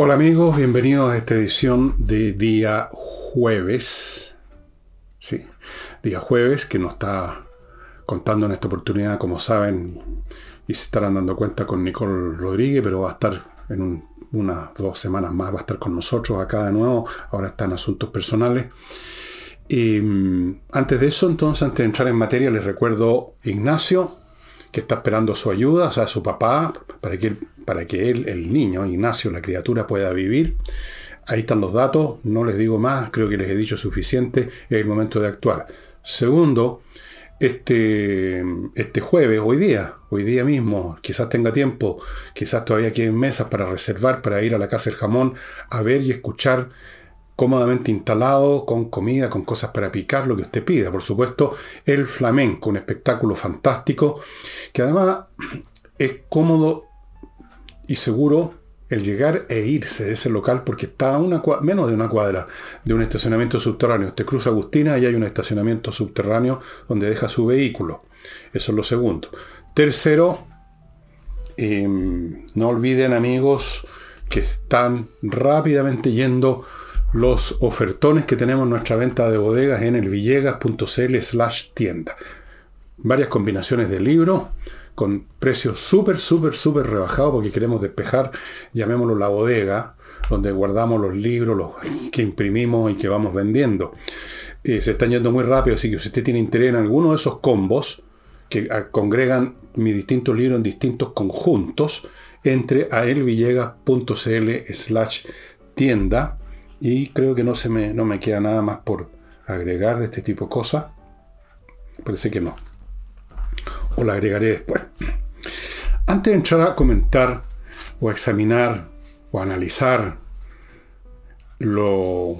Hola amigos, bienvenidos a esta edición de día jueves. Sí, día jueves que nos está contando en esta oportunidad, como saben, y se estarán dando cuenta con Nicole Rodríguez, pero va a estar en unas dos semanas más, va a estar con nosotros acá de nuevo. Ahora está en asuntos personales. Y mm, antes de eso, entonces, antes de entrar en materia, les recuerdo Ignacio, que está esperando su ayuda, o sea, su papá, para que, para que él, el niño, Ignacio, la criatura, pueda vivir. Ahí están los datos, no les digo más, creo que les he dicho suficiente, es el momento de actuar. Segundo, este, este jueves, hoy día, hoy día mismo, quizás tenga tiempo, quizás todavía queden mesas para reservar, para ir a la Casa del Jamón a ver y escuchar cómodamente instalado, con comida, con cosas para picar, lo que usted pida. Por supuesto, el flamenco, un espectáculo fantástico, que además es cómodo y seguro el llegar e irse de ese local porque está a una menos de una cuadra de un estacionamiento subterráneo. Usted cruza Agustina y hay un estacionamiento subterráneo donde deja su vehículo. Eso es lo segundo. Tercero, em, no olviden amigos que están rápidamente yendo los ofertones que tenemos en nuestra venta de bodegas en el villegas.cl slash tienda. Varias combinaciones de libros con precios súper, súper, súper rebajados porque queremos despejar, llamémoslo la bodega, donde guardamos los libros los que imprimimos y que vamos vendiendo. Eh, se están yendo muy rápido, así que si usted tiene interés en alguno de esos combos que congregan mis distintos libros en distintos conjuntos, entre a elvillegas.cl slash tienda y creo que no, se me, no me queda nada más por agregar de este tipo de cosas. Parece que no. O la agregaré después. Antes de entrar a comentar o examinar o analizar lo,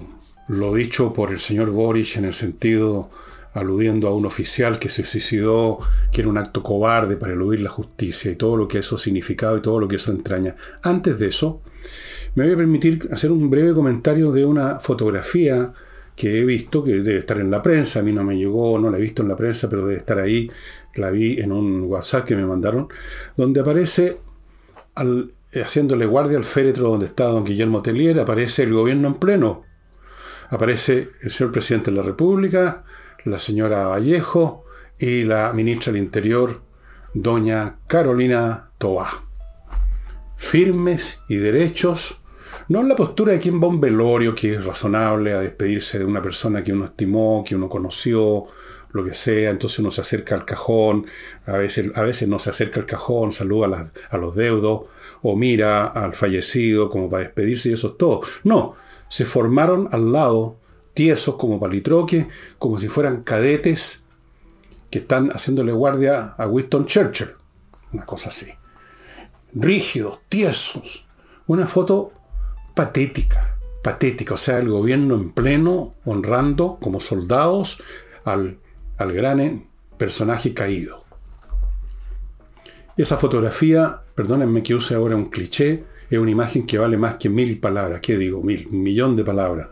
lo dicho por el señor Boric en el sentido aludiendo a un oficial que se suicidó, que era un acto cobarde para eludir la justicia y todo lo que eso significado y todo lo que eso entraña. Antes de eso, me voy a permitir hacer un breve comentario de una fotografía que he visto, que debe estar en la prensa, a mí no me llegó, no la he visto en la prensa, pero debe estar ahí, la vi en un WhatsApp que me mandaron, donde aparece, haciéndole guardia al féretro donde está don Guillermo Tellier, aparece el gobierno en pleno. Aparece el señor presidente de la República, la señora Vallejo y la ministra del Interior, doña Carolina Tobá firmes y derechos, no en la postura de quien va a un velorio, que es razonable a despedirse de una persona que uno estimó, que uno conoció, lo que sea, entonces uno se acerca al cajón, a veces, a veces no se acerca al cajón, saluda a, a los deudos, o mira al fallecido como para despedirse y eso es todo. No, se formaron al lado, tiesos como palitroques, como si fueran cadetes que están haciéndole guardia a Winston Churchill. Una cosa así rígidos, tiesos. Una foto patética, patética, o sea, el gobierno en pleno, honrando como soldados al, al gran personaje caído. Esa fotografía, perdónenme que use ahora un cliché, es una imagen que vale más que mil palabras. ¿Qué digo? Mil, un millón de palabras.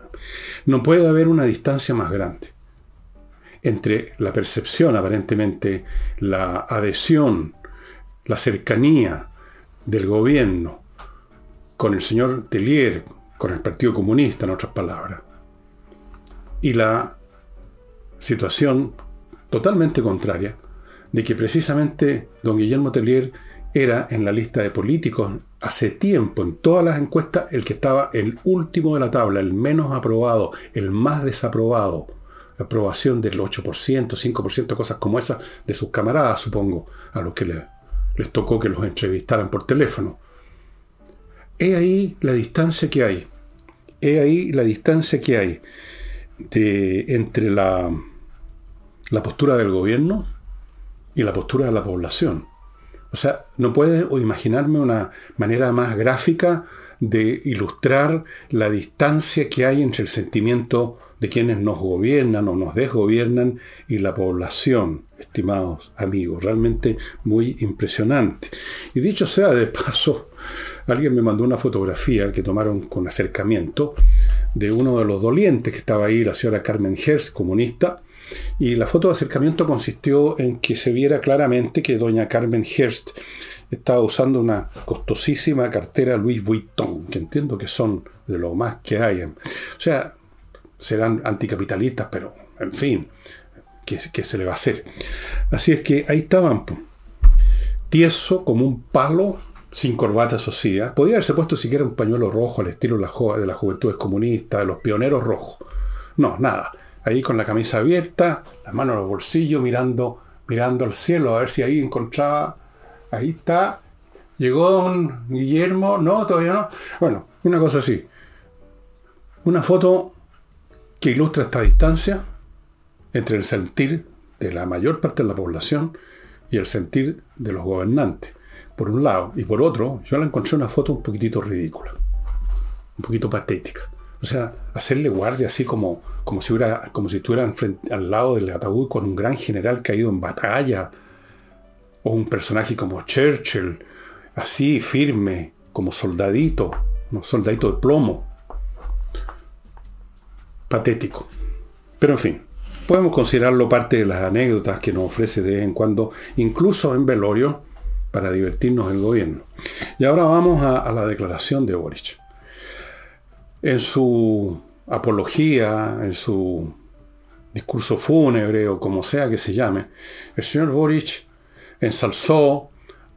No puede haber una distancia más grande entre la percepción, aparentemente, la adhesión, la cercanía, del gobierno con el señor Tellier, con el Partido Comunista, en otras palabras, y la situación totalmente contraria de que precisamente don Guillermo Tellier era en la lista de políticos hace tiempo, en todas las encuestas, el que estaba el último de la tabla, el menos aprobado, el más desaprobado. aprobación del 8%, 5%, cosas como esas de sus camaradas, supongo, a los que le les tocó que los entrevistaran por teléfono. He ahí la distancia que hay. He ahí la distancia que hay entre la, la postura del gobierno y la postura de la población. O sea, no puedo imaginarme una manera más gráfica de ilustrar la distancia que hay entre el sentimiento de quienes nos gobiernan o nos desgobiernan y la población, estimados amigos. Realmente muy impresionante. Y dicho sea de paso, alguien me mandó una fotografía que tomaron con acercamiento de uno de los dolientes que estaba ahí, la señora Carmen Herz, comunista, y la foto de acercamiento consistió en que se viera claramente que doña Carmen Hearst estaba usando una costosísima cartera Louis Vuitton, que entiendo que son de lo más que hay. O sea, serán anticapitalistas, pero en fin, ¿qué, se le va a hacer? Así es que ahí estaban, tieso como un palo, sin corbata, eso. ¿eh? Podía haberse puesto siquiera un pañuelo rojo al estilo de, la, de las juventudes comunistas, de los pioneros rojos. No, nada. Ahí con la camisa abierta, las manos en los bolsillos, mirando, mirando al cielo, a ver si ahí encontraba. Ahí está. Llegó don Guillermo. No, todavía no. Bueno, una cosa así. Una foto que ilustra esta distancia entre el sentir de la mayor parte de la población y el sentir de los gobernantes, por un lado. Y por otro, yo la encontré una foto un poquitito ridícula, un poquito patética. O sea, hacerle guardia así como, como, si, hubiera, como si estuvieran al lado del ataúd con un gran general caído en batalla, o un personaje como Churchill, así firme, como soldadito, un soldadito de plomo patético. Pero en fin, podemos considerarlo parte de las anécdotas que nos ofrece de vez en cuando, incluso en velorio, para divertirnos el gobierno. Y ahora vamos a, la declaración de Boric. En su apología, en su discurso fúnebre o como sea que se llame, el señor Boric ensalzó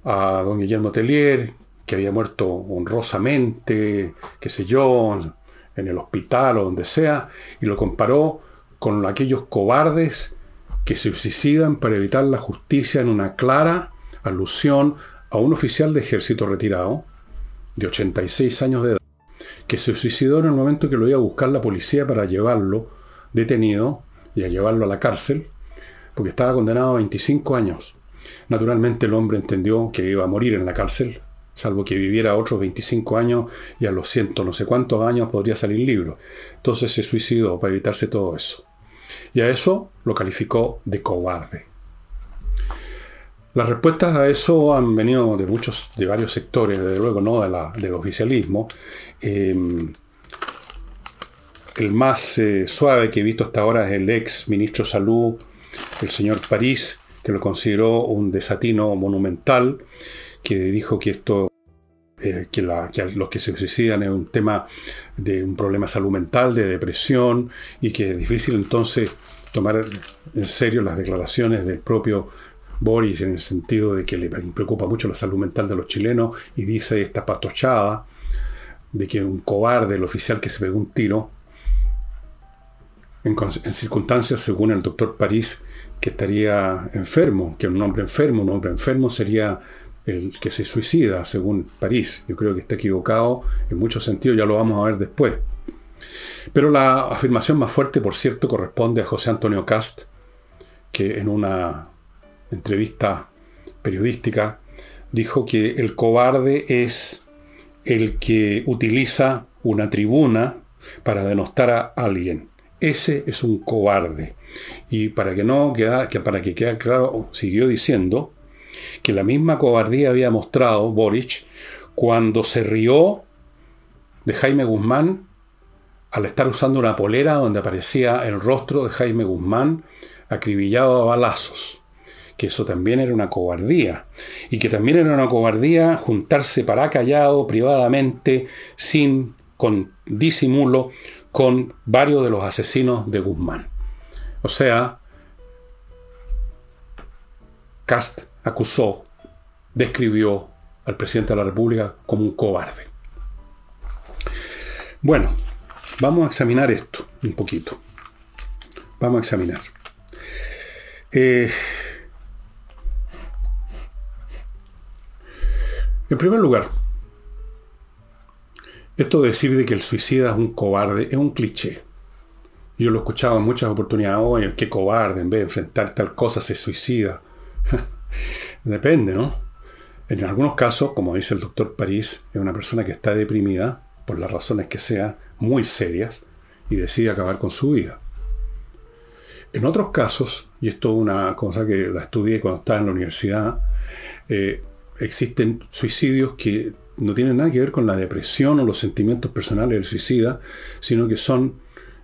a don Guillermo Tellier, que había muerto honrosamente, qué sé yo, en el hospital o donde sea, y lo comparó con aquellos cobardes que se suicidan para evitar la justicia en una clara alusión a un oficial de ejército retirado, de 86 años de edad, que se suicidó en el momento que lo iba a buscar la policía para llevarlo detenido y a llevarlo a la cárcel, porque estaba condenado a 25 años. Naturalmente el hombre entendió que iba a morir en la cárcel, salvo que viviera otros 25 años y a los ciento no sé cuántos años podría salir libre. Entonces se suicidó para evitarse todo eso. Y a eso lo calificó de cobarde. Las respuestas a eso han venido de muchos, de varios sectores, desde luego no de la, del oficialismo. Em, el más eh, suave que he visto hasta ahora es el ex ministro de Salud, el señor París, que lo consideró un desatino monumental, que dijo que esto eh, que, los que se suicidan es un tema de un problema salud mental, de depresión, y que es difícil entonces tomar en serio las declaraciones del propio Boris en el sentido de que le preocupa mucho la salud mental de los chilenos y dice esta patochada de que un cobarde, el oficial que se pegó un tiro, en circunstancias, según el doctor París, que estaría enfermo, que un hombre enfermo, un hombre enfermo sería el que se suicida, según París. Yo creo que está equivocado en muchos sentidos, ya lo vamos a ver después. Pero la afirmación más fuerte, por cierto, corresponde a José Antonio Cast, que en una entrevista periodística dijo que el cobarde es el que utiliza una tribuna para denostar a alguien. Ese es un cobarde. Y para que no queda, que para que quede claro, siguió diciendo que la misma cobardía había mostrado Boric cuando se rió de Jaime Guzmán al estar usando una polera donde aparecía el rostro de Jaime Guzmán acribillado a balazos. Que eso también era una cobardía. Y que también era una cobardía juntarse para callado, privadamente, sin, con disimulo, con varios de los asesinos de Guzmán. O sea, Cast acusó, describió al presidente de la República como un cobarde. Bueno, vamos a examinar esto un poquito. Vamos a examinar. Eh, en primer lugar, esto de decir de que el suicida es un cobarde es un cliché. Yo lo he escuchado en muchas oportunidades, oye, qué cobarde, en vez de enfrentar tal cosa se suicida. Depende, ¿no? En algunos casos, como dice el doctor París, es una persona que está deprimida, por las razones que sean, muy serias, y decide acabar con su vida. En otros casos, y esto es una cosa que la estudié cuando estaba en la universidad, eh, existen suicidios que no tienen nada que ver con la depresión o los sentimientos personales del suicida, sino que son,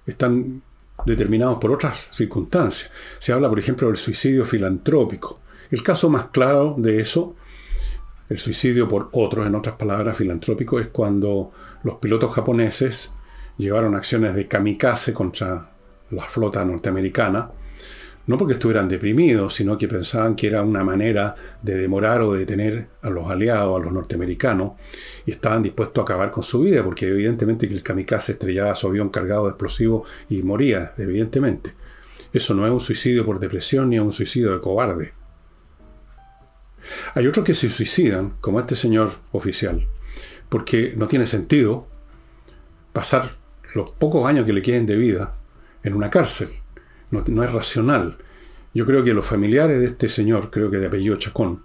están determinados por otras circunstancias. Se habla, por ejemplo, del suicidio filantrópico. El caso más claro de eso El suicidio por otros, en otras palabras, filantrópico, es cuando los pilotos japoneses llevaron acciones de kamikaze contra la flota norteamericana, no porque estuvieran deprimidos, sino que pensaban que era una manera de demorar o detener a los aliados, a los norteamericanos, y estaban dispuestos a acabar con su vida, porque evidentemente que el kamikaze estrellaba su avión cargado de explosivos y moría, evidentemente. Eso no es un suicidio por depresión ni es un suicidio de cobarde. Hay otros que se suicidan, como este señor oficial, porque no tiene sentido pasar los pocos años que le queden de vida en una cárcel. No, es racional. Yo creo que los familiares de este señor, creo que de apellido Chacón,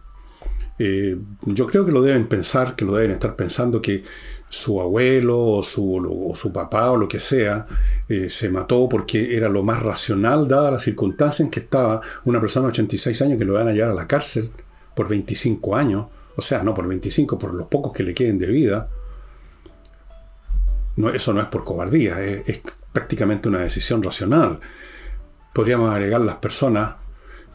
eh, yo creo que lo deben pensar, que lo deben estar pensando que su abuelo o su, su papá o lo que sea eh, se mató porque era lo más racional dada las circunstancias en que estaba una persona de 86 años que lo van a llevar a la cárcel por 25 años, o sea, no por 25, por los pocos que le queden de vida. No, eso no es por cobardía, es prácticamente una decisión racional. Podríamos agregar las personas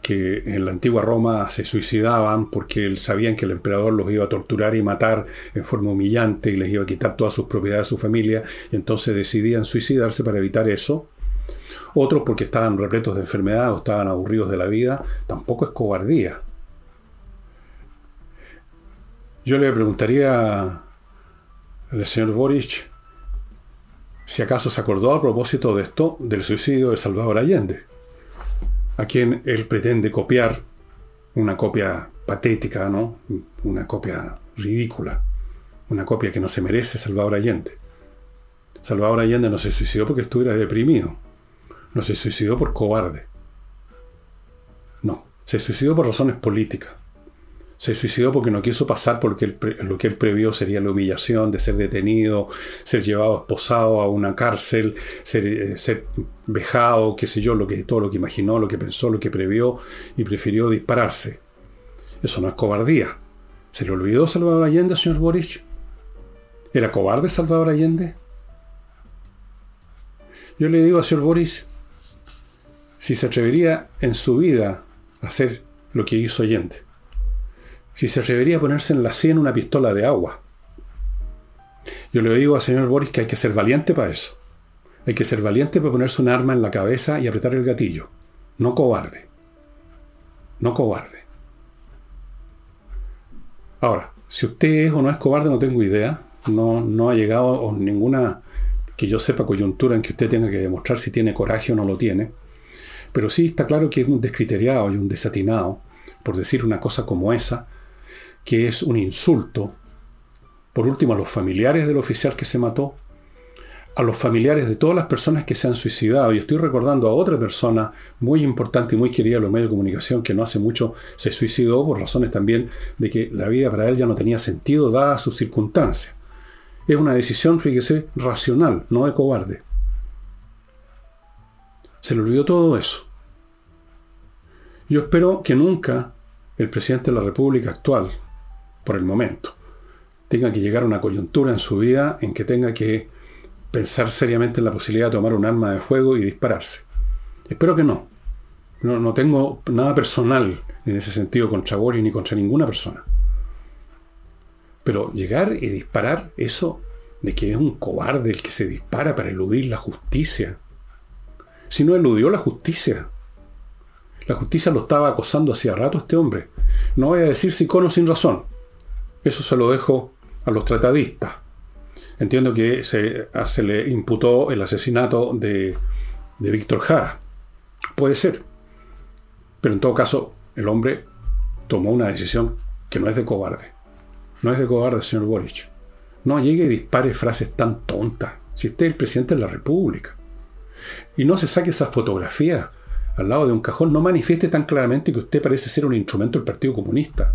que en la antigua Roma se suicidaban porque sabían que el emperador los iba a torturar y matar en forma humillante y les iba a quitar todas sus propiedades a su familia, y entonces decidían suicidarse para evitar eso. Otros porque estaban repletos de enfermedad o estaban aburridos de la vida, tampoco es cobardía. Yo le preguntaría al señor Boric si acaso se acordó a propósito de esto del suicidio de Salvador Allende a quien él pretende copiar una copia patética, ¿no? Una copia ridícula, una copia que no se merece Salvador Allende. Salvador Allende no se suicidó porque estuviera deprimido, no se suicidó por cobarde. No, se suicidó por razones políticas. Se suicidó porque no quiso pasar porque lo que él previó sería la humillación de ser detenido, ser llevado esposado a una cárcel, ser, eh, ser, vejado, qué sé yo, lo que, todo lo que imaginó, lo que pensó, lo que previó y prefirió dispararse. Eso no es cobardía. ¿Se le olvidó Salvador Allende, señor Boric? ¿Era cobarde Salvador Allende? Yo le digo a señor Boris, si se atrevería en su vida a hacer lo que hizo Allende, si se atrevería a ponerse en la sien una pistola de agua. Yo le digo al señor Boris que hay que ser valiente para eso. Hay que ser valiente para ponerse un arma en la cabeza y apretar el gatillo. No cobarde. No cobarde. Ahora, si usted es o no es cobarde, no tengo idea. No, no ha llegado ninguna, que yo sepa, coyuntura en que usted tenga que demostrar si tiene coraje o no lo tiene. Pero sí está claro que es un descriteriado y un desatinado por decir una cosa como esa, que es un insulto, por último, a los familiares del oficial que se mató, a los familiares de todas las personas que se han suicidado. Y estoy recordando a otra persona muy importante y muy querida en los medios de comunicación que no hace mucho se suicidó por razones también de que la vida para él ya no tenía sentido dadas sus circunstancias. Es una decisión, fíjese, racional, no de cobarde. Se le olvidó todo eso. Yo espero que nunca el presidente de la República actual, por el momento. Tenga que llegar a una coyuntura en su vida en que tenga que pensar seriamente en la posibilidad de tomar un arma de fuego y dispararse. Espero que no. No, tengo nada personal en ese sentido contra Boris ni contra ninguna persona. Pero llegar y disparar eso de que es un cobarde el que se dispara para eludir la justicia. Si no eludió la justicia. La justicia lo estaba acosando hacía rato este hombre. No voy a decir si con o sin razón. Eso se lo dejo a los tratadistas. Entiendo que se, le imputó el asesinato de, de Víctor Jara. Puede ser. Pero en todo caso, el hombre tomó una decisión que no es de cobarde. No es de cobarde, señor Boric. No llegue y dispare frases tan tontas. Si usted es el presidente de la República. Y no se saque esas fotografías al lado de un cajón. No manifieste tan claramente que usted parece ser un instrumento del Partido Comunista.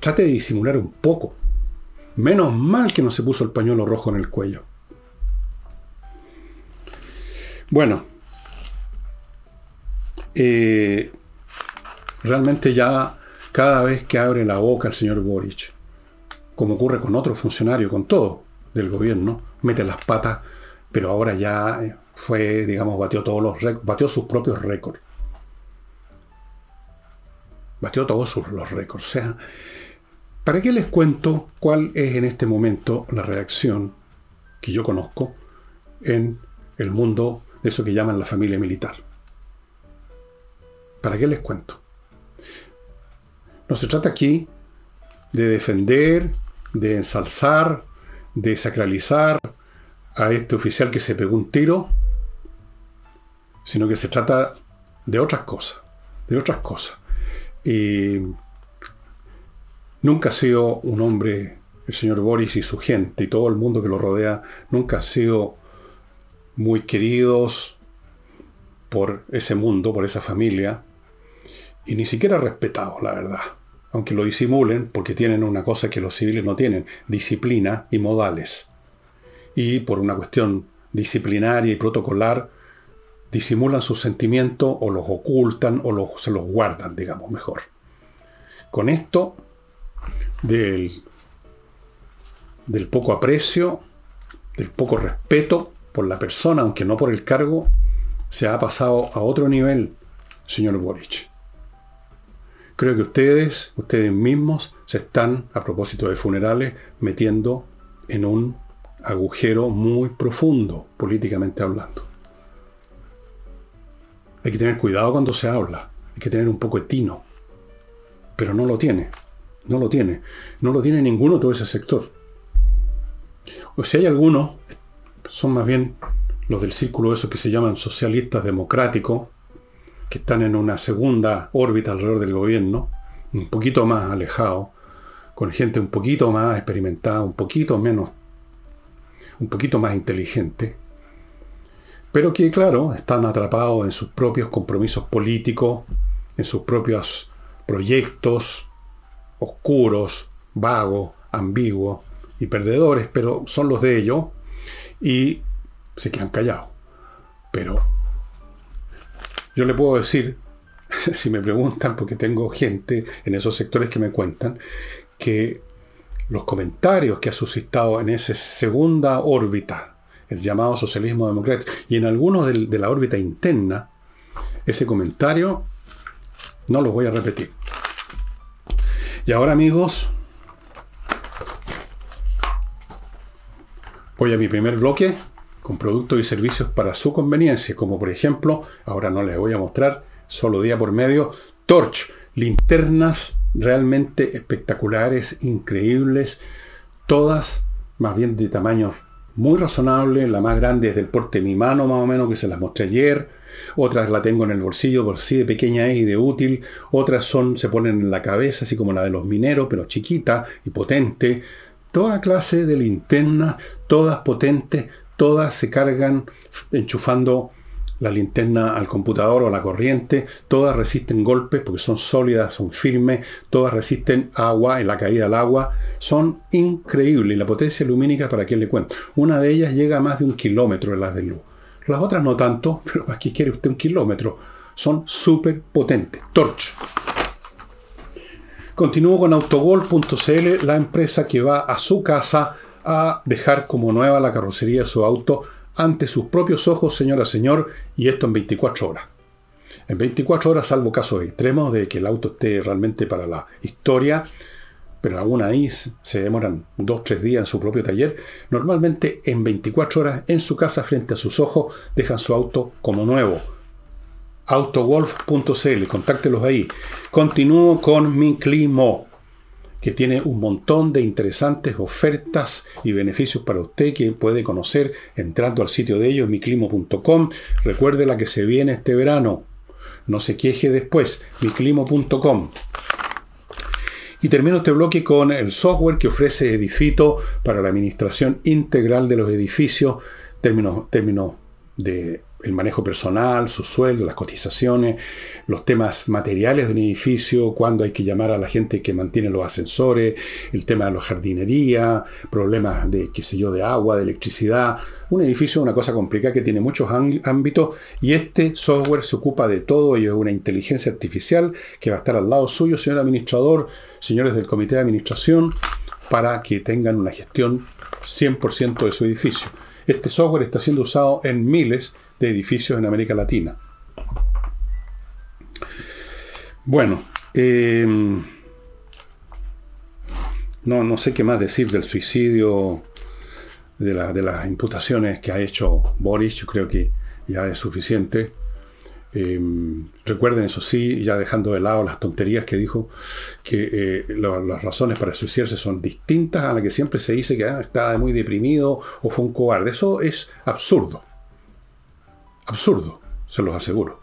Trate de disimular un poco. Menos mal que no se puso el pañuelo rojo en el cuello. Bueno, eh, realmente ya cada vez que abre la boca el señor Boric, como ocurre con otro funcionario, con todo del gobierno, mete las patas, pero ahora ya fue, digamos, batió todos los batió sus propios récords. Batió todos sus, los récords. O sea, ¿Para qué les cuento cuál es en este momento la reacción que yo conozco en el mundo de eso que llaman la familia militar? ¿Para qué les cuento? No se trata aquí de defender, de ensalzar, de sacralizar a este oficial que se pegó un tiro, sino que se trata de otras cosas, de otras cosas. Y nunca ha sido un hombre, el señor Boris y su gente y todo el mundo que lo rodea, nunca ha sido muy queridos por ese mundo, por esa familia, y ni siquiera respetados, la verdad. Aunque lo disimulen, porque tienen una cosa que los civiles no tienen, disciplina y modales. Y por una cuestión disciplinaria y protocolar, disimulan sus sentimientos o los ocultan o se los guardan, digamos mejor. Con esto del, poco aprecio, del poco respeto por la persona, aunque no por el cargo, se ha pasado a otro nivel, señor Boric. Creo que ustedes, ustedes mismos, se están, a propósito de funerales, metiendo en un agujero muy profundo, políticamente hablando. Hay que tener cuidado cuando se habla, hay que tener un poco de tino, pero no lo tiene, no lo tiene, no lo tiene ninguno todo ese sector. O si hay algunos, son más bien los del círculo esos que se llaman socialistas democráticos, que están en una segunda órbita alrededor del gobierno, un poquito más alejado, con gente un poquito más experimentada, un poquito menos, un poquito más inteligente, pero que, claro, están atrapados en sus propios compromisos políticos, en sus propios proyectos oscuros, vagos, ambiguos y perdedores, pero son los de ellos y se quedan callados. Pero yo le puedo decir, si me preguntan, porque tengo gente en esos sectores que me cuentan, que los comentarios que ha suscitado en esa segunda órbita el llamado socialismo democrático, y en algunos de, la órbita interna, ese comentario no lo voy a repetir. Y ahora amigos, voy a mi primer bloque con productos y servicios para su conveniencia, como por ejemplo, ahora no les voy a mostrar, solo día por medio, Torch, linternas realmente espectaculares, increíbles, todas más bien de tamaños muy razonable, la más grande es del porte de mi mano más o menos, que se las mostré ayer, otras la tengo en el bolsillo por sí de pequeña es y de útil, otras son, se ponen en la cabeza, así como la de los mineros, pero chiquita y potente, toda clase de linternas, todas potentes, todas se cargan enchufando la linterna al computador o a la corriente, todas resisten golpes porque son sólidas, son firmes, todas resisten agua en la caída del agua, son increíbles. Y la potencia lumínica, para quien le cuento, una de ellas llega a más de un kilómetro de las de luz. Las otras no tanto, pero aquí quiere usted un kilómetro. Son súper potentes. Torch. Continúo con autogol.cl, la empresa que va a su casa a dejar como nueva la carrocería de su auto ante sus propios ojos, señora, señor, y esto en 24 horas. En 24 horas, salvo casos extremos de que el auto esté realmente para la historia, pero aún ahí se demoran 2-3 días en su propio taller, normalmente en 24 horas en su casa frente a sus ojos dejan su auto como nuevo. Autowolf.cl, contáctelos ahí. Continúo con mi climo que tiene un montón de interesantes ofertas y beneficios para usted que puede conocer entrando al sitio de ellos, miclimo.com. Recuerde la que se viene este verano. No se queje después, miclimo.com. Y termino este bloque con el software que ofrece Edifito para la administración integral de los edificios, términos, de el manejo personal, su sueldo, las cotizaciones, los temas materiales de un edificio, cuándo hay que llamar a la gente que mantiene los ascensores, el tema de la jardinería, problemas de, qué sé yo, de agua, de electricidad. Un edificio es una cosa complicada que tiene muchos ámbitos y este software se ocupa de todo y es una inteligencia artificial que va a estar al lado suyo, señor administrador, señores del comité de administración, para que tengan una gestión 100% de su edificio. Este software está siendo usado en miles de edificios en América Latina. Bueno, em, no, no sé qué más decir del suicidio, de, de las imputaciones que ha hecho Boris, yo creo que ya es suficiente. Em, recuerden, eso sí, ya dejando de lado las tonterías que dijo, que eh, las razones para suicidarse son distintas a las que siempre se dice que ah, estaba muy deprimido o fue un cobarde. Eso es absurdo. Absurdo, se los aseguro.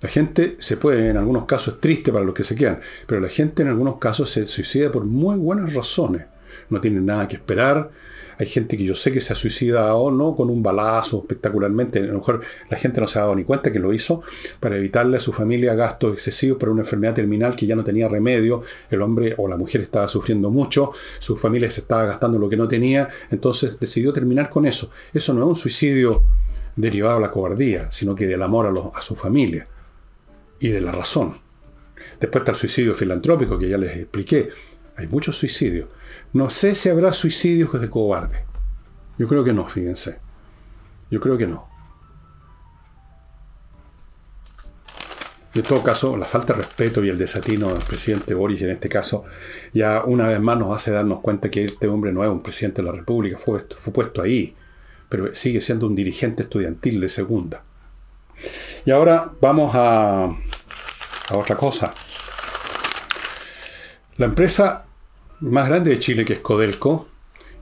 La gente se puede, en algunos casos es triste para los que se quedan, pero la gente en algunos casos se suicida por muy buenas razones. No tienen nada que esperar, hay gente que yo sé que se ha suicidado, ¿no? Con un balazo espectacularmente. A lo mejor la gente no se ha dado ni cuenta que lo hizo para evitarle a su familia gastos excesivos por una enfermedad terminal que ya no tenía remedio. El hombre o la mujer estaba sufriendo mucho, su familia se estaba gastando lo que no tenía, entonces decidió terminar con eso. Eso no es un suicidio derivado de la cobardía, sino que del amor a, a su familia y de la razón. Después está el suicidio filantrópico que ya les expliqué. Hay muchos suicidios. No sé si habrá suicidios de cobarde. Yo creo que no, fíjense. Yo creo que no. De todo caso, la falta de respeto y el desatino del presidente Boris en este caso, ya una vez más nos hace darnos cuenta que este hombre no es un presidente de la República, fue, fue puesto ahí, pero sigue siendo un dirigente estudiantil de segunda. Y ahora vamos a, a otra cosa. La empresa más grande de Chile, que es Codelco,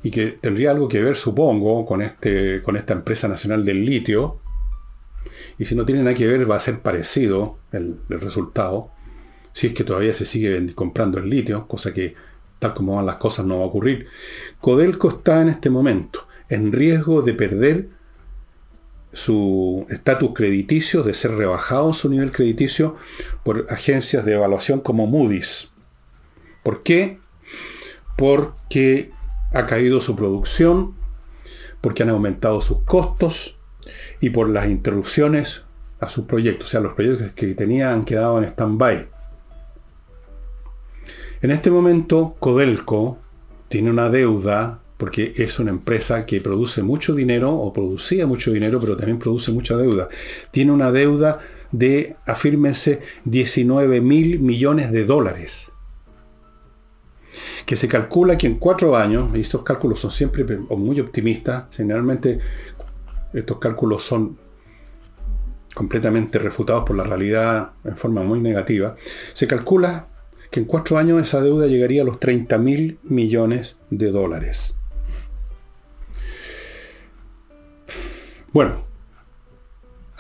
y que tendría algo que ver, supongo, con, este, con esta empresa nacional del litio, y si no tiene nada que ver, va a ser parecido el, resultado, si es que todavía se sigue comprando el litio, cosa que tal como van las cosas no va a ocurrir. Codelco está en este momento en riesgo de perder su estatus crediticio, de ser rebajado su nivel crediticio por agencias de evaluación como Moody's. ¿Por qué? Porque ha caído su producción, porque han aumentado sus costos y por las interrupciones a sus proyectos. O sea, los proyectos que tenía han quedado en stand-by. En este momento, Codelco tiene una deuda porque es una empresa que produce mucho dinero o producía mucho dinero, pero también produce mucha deuda. Tiene una deuda de, afírmense, 19 mil millones de dólares que se calcula que en cuatro años, y estos cálculos son siempre muy optimistas, generalmente estos cálculos son completamente refutados por la realidad en forma muy negativa, se calcula que en cuatro años esa deuda llegaría a los 30 mil millones de dólares. Bueno,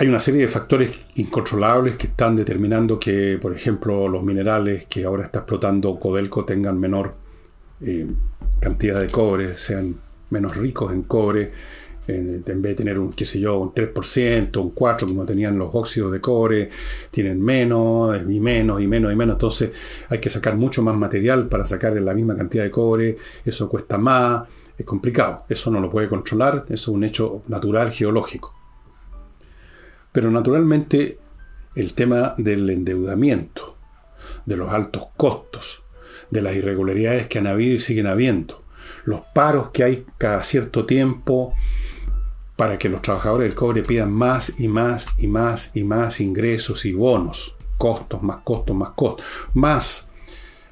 hay una serie de factores incontrolables que están determinando que, por ejemplo, los minerales que ahora está explotando Codelco tengan menor eh, cantidad de cobre, sean menos ricos en cobre, en, vez de tener un, qué sé yo, un 3%, un 4%, como tenían los óxidos de cobre, tienen menos y menos y menos y menos. Entonces hay que sacar mucho más material para sacar la misma cantidad de cobre, eso cuesta más, es complicado, eso no lo puede controlar, eso es un hecho natural, geológico. Pero naturalmente el tema del endeudamiento, de los altos costos, de las irregularidades que han habido y siguen habiendo, los paros que hay cada cierto tiempo para que los trabajadores del cobre pidan más y más y más y más ingresos y bonos, costos, más costos, más costos, más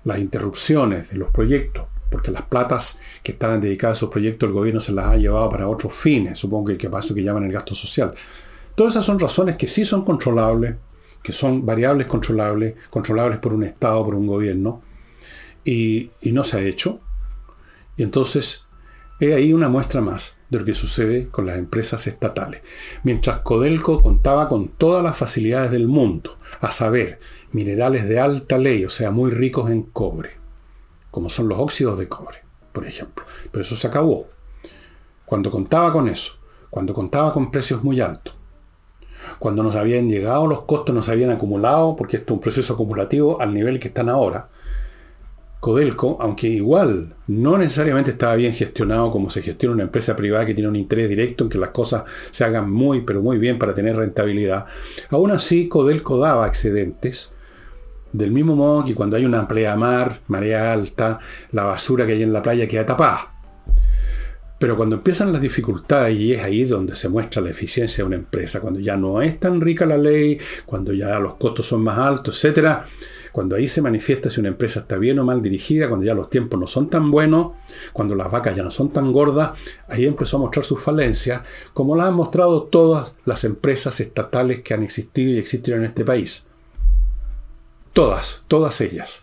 las interrupciones de los proyectos, porque las platas que estaban dedicadas a esos proyectos el gobierno se las ha llevado para otros fines, supongo que, que paso que llaman el gasto social. Todas esas son razones que sí son controlables, que son variables controlables, controlables por un Estado, por un gobierno, y, no se ha hecho. Y entonces, he ahí una muestra más de lo que sucede con las empresas estatales. Mientras Codelco contaba con todas las facilidades del mundo, a saber, minerales de alta ley, o sea, muy ricos en cobre, como son los óxidos de cobre, por ejemplo. Pero eso se acabó. Cuando contaba con eso, cuando contaba con precios muy altos, cuando nos habían llegado los costos, nos habían acumulado, porque esto es un proceso acumulativo al nivel que están ahora. Codelco, aunque igual no necesariamente estaba bien gestionado como se gestiona una empresa privada que tiene un interés directo en que las cosas se hagan muy, pero muy bien para tener rentabilidad, aún así Codelco daba excedentes, del mismo modo que cuando hay una pleamar, marea alta, la basura que hay en la playa queda tapada. Pero cuando empiezan las dificultades, y es ahí donde se muestra la eficiencia de una empresa, cuando ya no es tan rica la ley, cuando ya los costos son más altos, etc., Cuando ahí se manifiesta si una empresa está bien o mal dirigida, cuando ya los tiempos no son tan buenos, cuando las vacas ya no son tan gordas, ahí empezó a mostrar sus falencias, como las han mostrado todas las empresas estatales que han existido y existen en este país. Todas, todas ellas.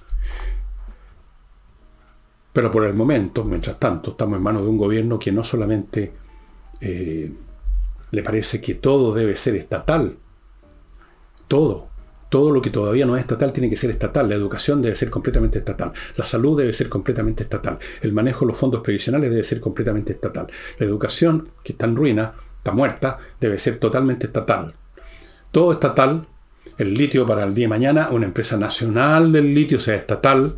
Pero por el momento, mientras tanto, estamos en manos de un gobierno que no solamente eh, le parece que todo debe ser estatal, todo, todo lo que todavía no es estatal tiene que ser estatal. La educación debe ser completamente estatal. La salud debe ser completamente estatal. El manejo de los fondos previsionales debe ser completamente estatal. La educación, que está en ruina, está muerta, debe ser totalmente estatal. Todo estatal. El litio para el día de mañana, una empresa nacional del litio sea estatal.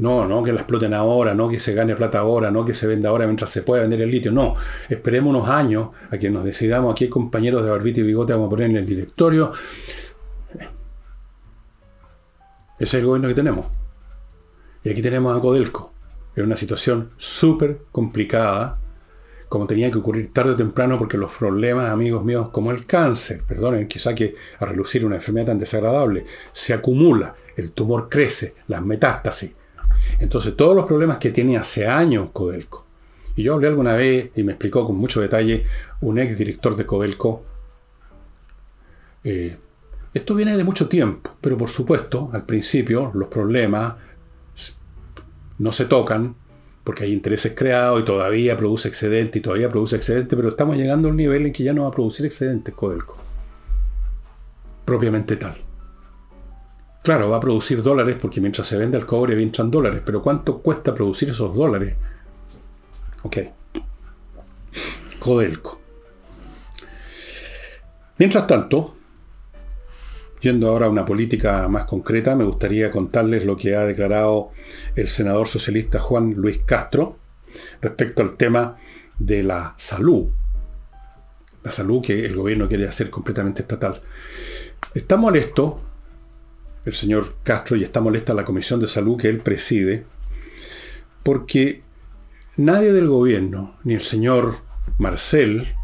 No, no que la exploten ahora, no que se gane plata ahora, no que se venda ahora mientras se pueda vender el litio. No, esperemos unos años a que nos decidamos. Aquí compañeros de barbita y bigote, vamos a poner en el directorio. Ese es el gobierno que tenemos. Y aquí tenemos a Codelco. Es una situación súper complicada, como tenía que ocurrir tarde o temprano, porque los problemas, amigos míos, como el cáncer, perdonen que saque a relucir una enfermedad tan desagradable, se acumula, el tumor crece, las metástasis. Entonces, todos los problemas que tiene hace años Codelco, y yo hablé alguna vez y me explicó con mucho detalle un ex director de Codelco, eh, esto viene de mucho tiempo, pero por supuesto, al principio los problemas no se tocan porque hay intereses creados y todavía produce excedente y todavía produce excedente, pero estamos llegando a un nivel en que ya no va a producir excedentes Codelco. Propiamente tal. Claro, va a producir dólares porque mientras se vende el cobre entran dólares, pero ¿cuánto cuesta producir esos dólares? Ok. Codelco. Mientras tanto, Yendo ahora a una política más concreta, me gustaría contarles lo que ha declarado el senador socialista Juan Luis Castro respecto al tema de la salud. La salud que el gobierno quiere hacer completamente estatal. Está molesto el señor Castro y está molesta la Comisión de Salud que él preside porque nadie del gobierno, ni el señor Marcel,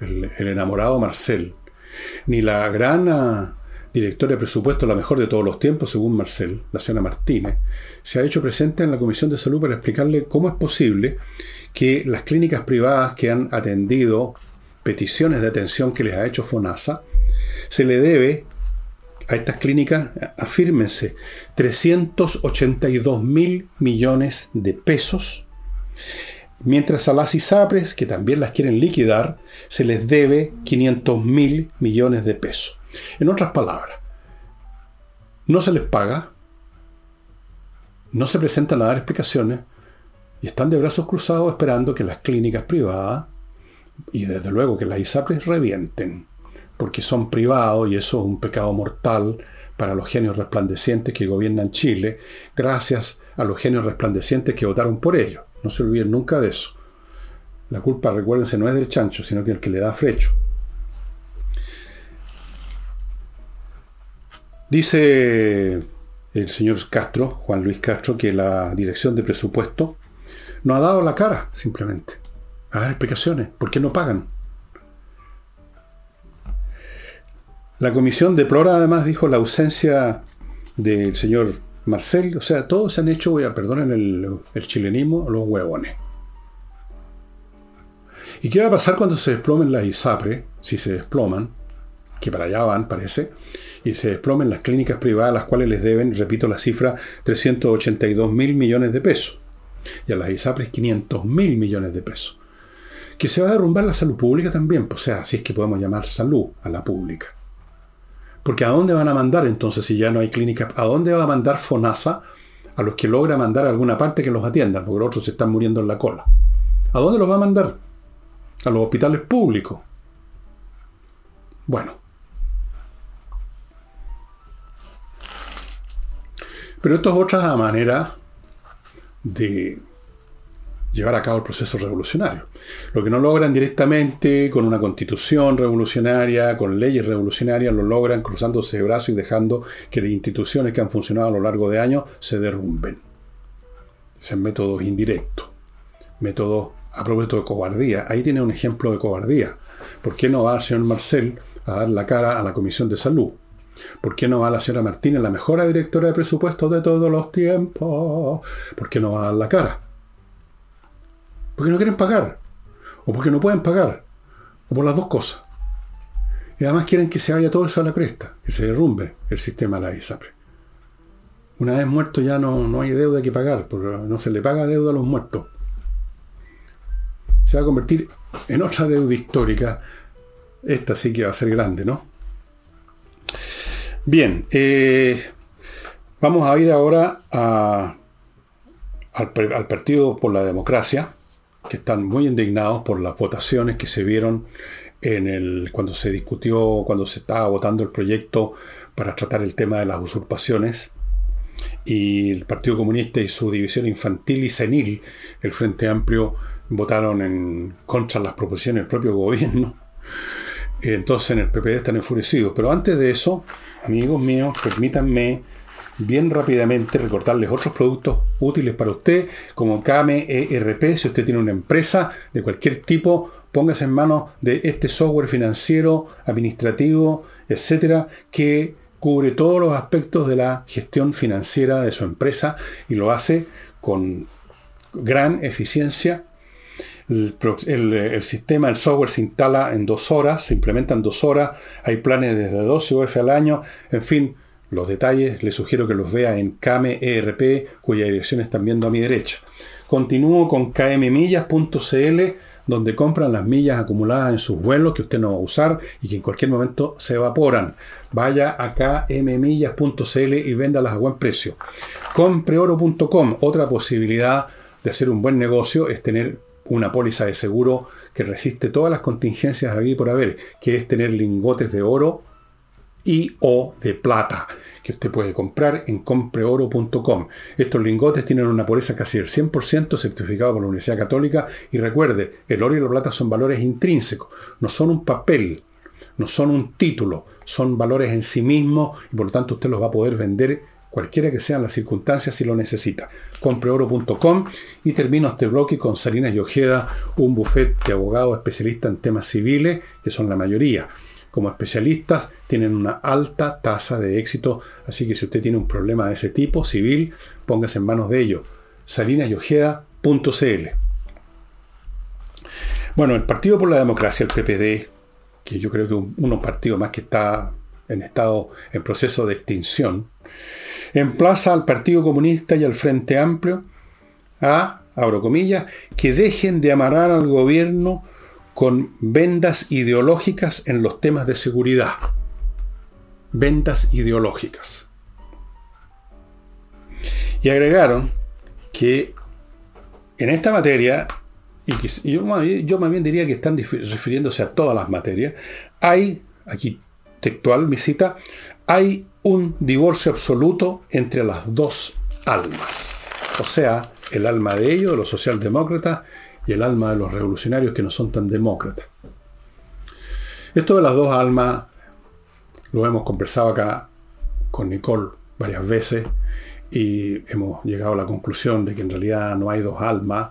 el, enamorado Marcel, ni la gran directora de presupuesto la mejor de todos los tiempos, según Marcel, la señora Martínez, se ha hecho presente en la Comisión de Salud para explicarle cómo es posible que las clínicas privadas que han atendido peticiones de atención que les ha hecho FONASA, se le debe a estas clínicas, afírmense, 382 mil millones de pesos, mientras a las ISAPRES, que también las quieren liquidar, se les debe 500 mil millones de pesos. En otras palabras, no se les paga, no se presentan a dar explicaciones y están de brazos cruzados esperando que las clínicas privadas y desde luego que las ISAPRES revienten, porque son privados y eso es un pecado mortal para los genios resplandecientes que gobiernan Chile, gracias a los genios resplandecientes que votaron por ellos. No se olviden nunca de eso. La culpa, recuérdense, no es del chancho, sino que el que le da frecho. Dice el señor Castro, Juan Luis Castro, que la dirección de presupuesto no ha dado la cara, simplemente. A dar explicaciones. ¿Por qué no pagan? La comisión deplora además, dijo, la ausencia del señor Marcel. O sea, todos se han hecho, voy a perdonen el, el chilenismo, los huevones. ¿Y qué va a pasar cuando se desplomen las ISAPRE? Si se desploman, que para allá van, parece y se desplomen las clínicas privadas a las cuales les deben, repito la cifra, 382 mil millones de pesos. Y a las ISAPRES 500 mil millones de pesos. Que se va a derrumbar la salud pública también, pues, o sea, si es que podemos llamar salud a la pública. Porque ¿a dónde van a mandar entonces si ya no hay clínicas? ¿A dónde va a mandar FONASA a los que logra mandar alguna parte que los atiendan? Porque los otros se están muriendo en la cola. ¿A dónde los va a mandar? A los hospitales públicos. Bueno, Pero esto es otra manera de llevar a cabo el proceso revolucionario. Lo que no logran directamente con una constitución revolucionaria, con leyes revolucionarias, lo logran cruzándose de brazos y dejando que las instituciones que han funcionado a lo largo de años se derrumben. Son métodos indirectos, métodos a propósito de cobardía. Ahí tiene un ejemplo de cobardía. ¿Por qué no va el señor Marcel a dar la cara a la Comisión de Salud? ¿Por qué no va la señora Martínez, la mejor directora de presupuestos de todos los tiempos? ¿Por qué no va a dar la cara? Porque no quieren pagar. O porque no pueden pagar. O por las dos cosas. Y además quieren que se vaya todo eso a la cresta, que se derrumbe el sistema de la ISAPRE. Una vez muerto ya no, no hay deuda que pagar, porque no se le paga deuda a los muertos. Se va a convertir en otra deuda histórica. Esta sí que va a ser grande, ¿no? Bien, eh, vamos a ir ahora al, al Partido por la Democracia, que están muy indignados por las votaciones que se vieron en el, cuando se discutió, cuando se estaba votando el proyecto para tratar el tema de las usurpaciones, y el Partido Comunista y su división infantil y senil, el Frente Amplio, votaron en contra las proposiciones del propio gobierno. Entonces en el PPD están enfurecidos. Pero antes de eso, amigos míos, permítanme bien rápidamente recordarles otros productos útiles para usted, como KMERP, si usted tiene una empresa de cualquier tipo, póngase en manos de este software financiero, administrativo, etcétera, que cubre todos los aspectos de la gestión financiera de su empresa y lo hace con gran eficiencia. El, sistema, el software se instala en dos horas, se implementa en dos horas, hay planes desde 12 UF al año, en fin, los detalles les sugiero que los vea en KMERP, cuya dirección están viendo a mi derecha. Continúo con kmmillas.cl donde compran las millas acumuladas en sus vuelos que usted no va a usar y que en cualquier momento se evaporan. Vaya a kmmillas.cl y véndalas a buen precio. Compreoro.com, otra posibilidad de hacer un buen negocio es tener una póliza de seguro que resiste todas las contingencias aquí por haber, que es tener lingotes de oro y o de plata que usted puede comprar en compreoro.com. Estos lingotes tienen una pureza casi del 100% certificado por la Universidad Católica y recuerde, el oro y la plata son valores intrínsecos, no son un papel, no son un título, son valores en sí mismos y por lo tanto usted los va a poder vender cualquiera que sean las circunstancias si lo necesita. Compreoro.com y termino este bloque con Salinas y Ojeda, un buffet de abogados especialistas en temas civiles, que son la mayoría como especialistas tienen una alta tasa de éxito, así que si usted tiene un problema de ese tipo, civil, póngase en manos de ellos. salinasyojeda.cl Bueno, el Partido por la Democracia, el PPD, que yo creo que un partido más que está en estado, en proceso de extinción, emplaza al Partido Comunista y al Frente Amplio a, abro comillas, que dejen de amarrar al gobierno con vendas ideológicas en los temas de seguridad. Vendas ideológicas. Y agregaron que en esta materia, y yo, más bien diría que están refiriéndose a todas las materias, hay, aquí textual mi cita, hay un divorcio absoluto entre las dos almas. O sea, el alma de ellos, de los socialdemócratas, y el alma de los revolucionarios que no son tan demócratas. Esto de las dos almas lo hemos conversado acá con Nicole varias veces y hemos llegado a la conclusión de que en realidad no hay dos almas.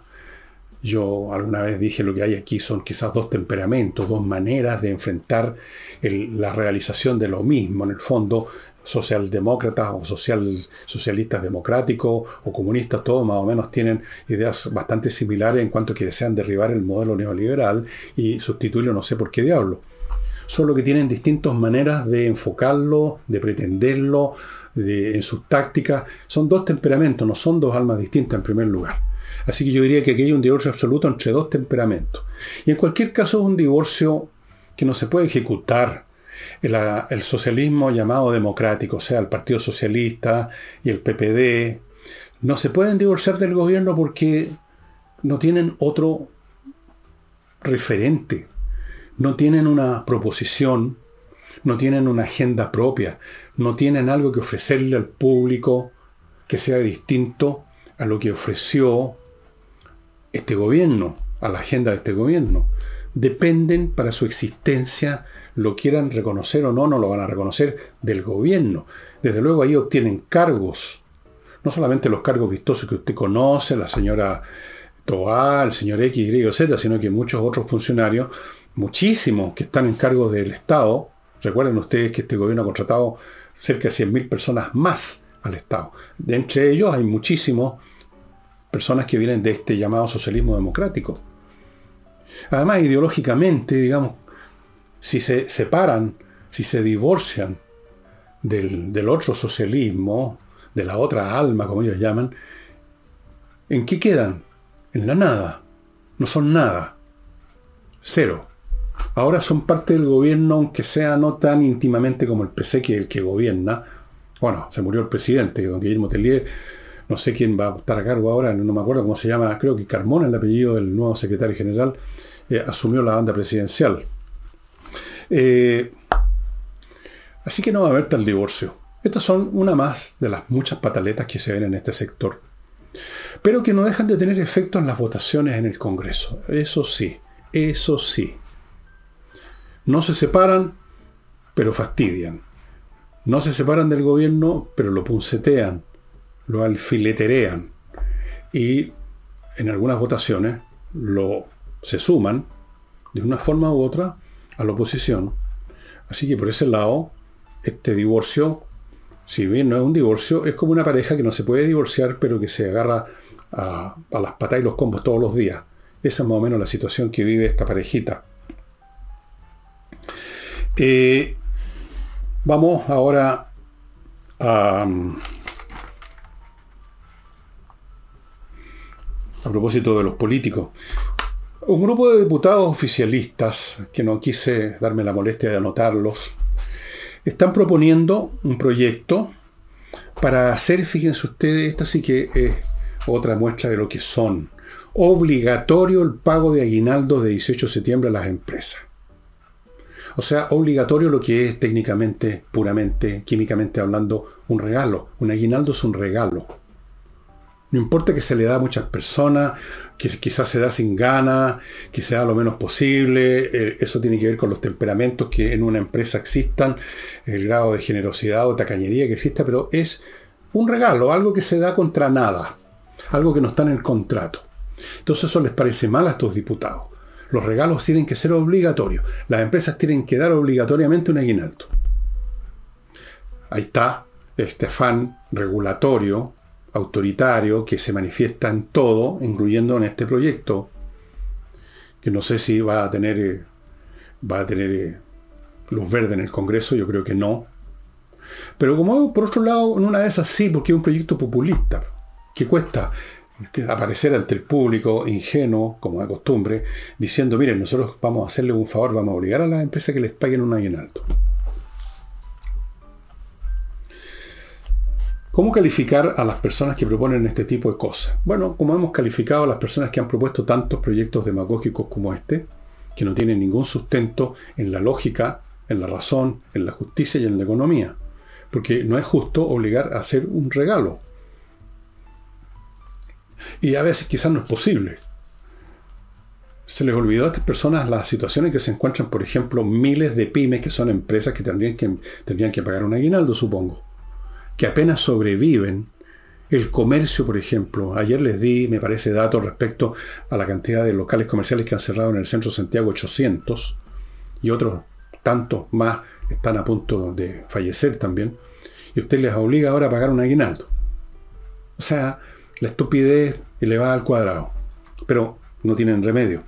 Yo alguna vez dije lo que hay aquí son quizás dos temperamentos, dos maneras de enfrentar la realización de lo mismo. En el fondo, socialdemócratas o social, socialistas democráticos o comunistas, todos más o menos tienen ideas bastante similares en cuanto a que desean derribar el modelo neoliberal y sustituirlo no sé por qué diablo. Solo que tienen distintas maneras de enfocarlo, de pretenderlo, en sus tácticas. Son dos temperamentos, no son dos almas distintas en primer lugar. Así que yo diría que aquí hay un divorcio absoluto entre dos temperamentos. Y en cualquier caso es un divorcio que no se puede ejecutar el, socialismo llamado democrático, o sea, el Partido Socialista y el PPD, no se pueden divorciar del gobierno porque no tienen otro referente, no tienen una proposición, no tienen una agenda propia, no tienen algo que ofrecerle al público que sea distinto a lo que ofreció este gobierno, a la agenda de este gobierno. Dependen para su existencia lo quieran reconocer o no, no lo van a reconocer del gobierno. Desde luego ahí obtienen cargos, no solamente los cargos vistosos que usted conoce, la señora Toa, el señor X, Y, Z, sino que muchos otros funcionarios, muchísimos que están en cargos del Estado. Recuerden ustedes que este gobierno ha contratado cerca de 100.000 personas más al Estado. De entre ellos hay muchísimas personas que vienen de este llamado socialismo democrático. Además, ideológicamente, digamos, si se separan, si se divorcian del, otro socialismo, de la otra alma, como ellos llaman, ¿en qué quedan? En la nada. No son nada. Cero. Ahora son parte del gobierno, aunque sea no tan íntimamente como el PC, que es el que gobierna. Bueno, se murió el presidente, don Guillermo Tellier. No sé quién va a estar a cargo ahora, no me acuerdo cómo se llama, creo que Carmona, el apellido del nuevo secretario general, eh, asumió la banda presidencial. Eh, así que no va a haber tal divorcio. Estas son una más de las muchas pataletas que se ven en este sector. Pero que no dejan de tener efecto en las votaciones en el Congreso. Eso sí, eso sí. No se separan, pero fastidian. No se separan del gobierno, pero lo puncetean, lo alfileterean. Y en algunas votaciones lo se suman de una forma u otra a la oposición. Así que por ese lado, este divorcio, si bien no es un divorcio, es como una pareja que no se puede divorciar, pero que se agarra a, las patas y los combos todos los días. Esa es más o menos la situación que vive esta parejita. Eh, vamos ahora a, a propósito de los políticos. Un grupo de diputados oficialistas, que no quise darme la molestia de anotarlos, están proponiendo un proyecto para hacer, fíjense ustedes, esto sí que es otra muestra de lo que son, obligatorio el pago de aguinaldo de 18 de septiembre a las empresas. O sea, obligatorio lo que es técnicamente, puramente, químicamente hablando, un regalo. Un aguinaldo es un regalo. No importa que se le da a muchas personas, que quizás se da sin gana, que sea lo menos posible, eh, eso tiene que ver con los temperamentos que en una empresa existan, el grado de generosidad o tacañería que exista, pero es un regalo, algo que se da contra nada, algo que no está en el contrato. Entonces eso les parece mal a estos diputados. Los regalos tienen que ser obligatorios. Las empresas tienen que dar obligatoriamente un aguinaldo. Ahí está este regulatorio, autoritario, que se manifiesta en todo, incluyendo en este proyecto, que no sé si va a tener, eh, va a tener eh, luz verde en el Congreso, yo creo que no. Pero como por otro lado, en una de esas sí, porque es un proyecto populista, que cuesta aparecer ante el público ingenuo, como de costumbre, diciendo, miren, nosotros vamos a hacerle un favor, vamos a obligar a las empresas que les paguen un aguinaldo. ¿Cómo calificar a las personas que proponen este tipo de cosas? Bueno, como hemos calificado a las personas que han propuesto tantos proyectos demagógicos como este, que no tienen ningún sustento en la lógica, en la razón, en la justicia y en la economía. Porque no es justo obligar a hacer un regalo. Y a veces quizás no es posible. Se les olvidó a estas personas las situaciones en que se encuentran, por ejemplo, miles de pymes que son empresas que tendrían que, tendrían que pagar un aguinaldo, supongo, que apenas sobreviven. El comercio, por ejemplo. Ayer les di, me parece, datos respecto a la cantidad de locales comerciales que han cerrado en el centro Santiago, 800, y otros tantos más están a punto de fallecer también. Y usted les obliga ahora a pagar un aguinaldo. O sea, la estupidez elevada al cuadrado. Pero no tienen remedio.